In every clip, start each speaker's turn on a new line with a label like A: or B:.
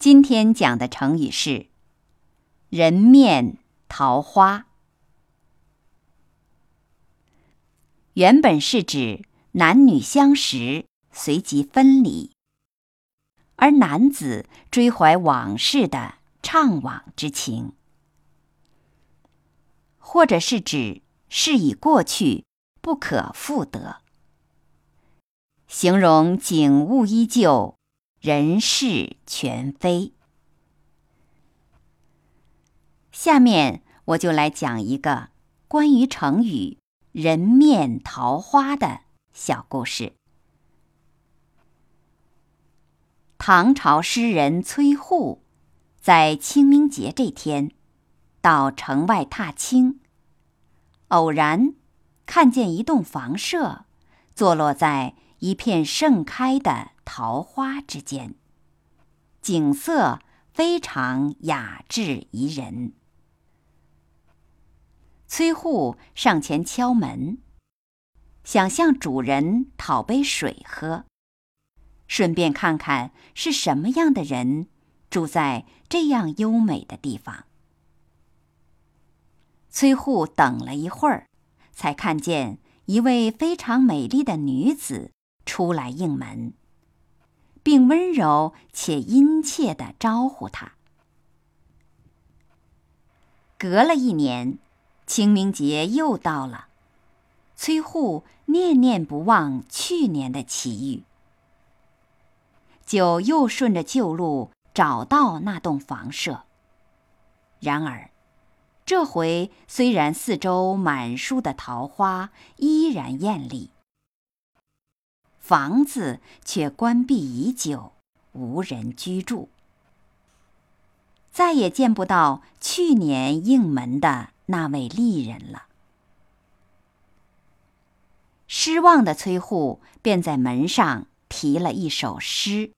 A: 今天讲的成语是“人面桃花”，原本是指男女相识，随即分离，而男子追怀往事的怅惘之情。或者是指事已过去，不可复得，形容景物依旧，人事全非。下面我就来讲一个关于成语“人面桃花”的小故事。唐朝诗人崔护在清明节这天。到城外踏青，偶然看见一栋房舍，坐落在一片盛开的桃花之间，景色非常雅致宜人。崔护上前敲门，想向主人讨杯水喝，顺便看看是什么样的人住在这样优美的地方。崔护等了一会儿，才看见一位非常美丽的女子出来应门，并温柔且殷切地招呼他。隔了一年，清明节又到了，崔护念念不忘去年的奇遇，就又顺着旧路找到那栋房舍。然而，这回虽然四周满树的桃花依然艳丽，房子却关闭已久，无人居住，再也见不到去年应门的那位丽人了。失望的崔护便在门上题了一首诗：“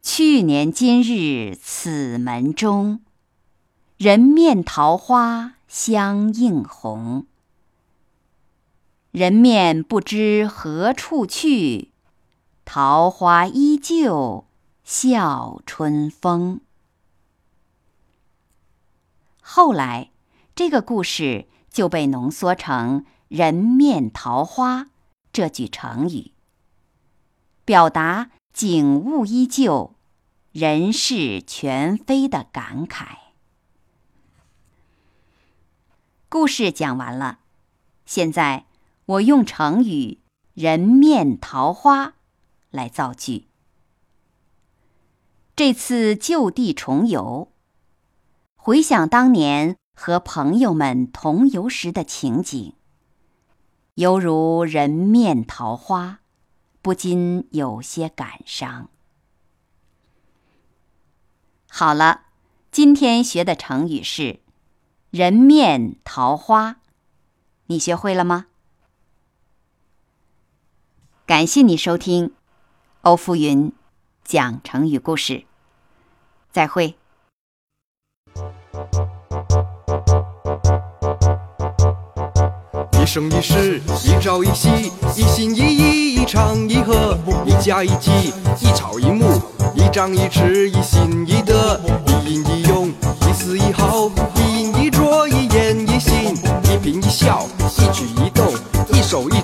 A: 去年今日此门中。”人面桃花相映红，人面不知何处去，桃花依旧笑春风。后来，这个故事就被浓缩成“人面桃花”这句成语，表达景物依旧、人事全非的感慨。故事讲完了，现在我用成语“人面桃花”来造句。这次就地重游，回想当年和朋友们同游时的情景，犹如人面桃花，不禁有些感伤。好了，今天学的成语是。人面桃花，你学会了吗？感谢你收听欧福云讲成语故事，再会。
B: 一生一世，一朝一夕，一心一意，一唱一和，一家一计，一草一木，一张一弛，一心一德，一阴一用，一丝一毫。一饮一啄，一言一行，一颦一笑，一举一动，一手，一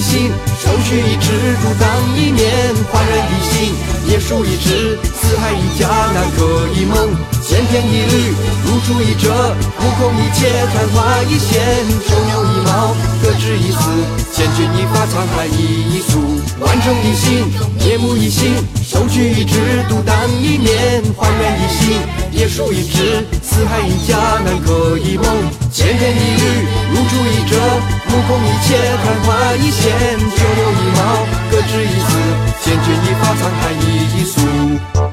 B: 心，手取一枝，独当一面。焕然一新，也树一枝，四海一家，南柯一梦。千篇一律，如出一辙，目空一切，昙花一现。九牛一毛，各执一词，千钧一发，沧海一粟。万众一心，夜幕一新。手取一枝独当焕然一新野树一枝四海一家南柯一梦千篇一律如出一辙目空一切昙花一现九牛一毛各执一词千钧一发沧海一粟。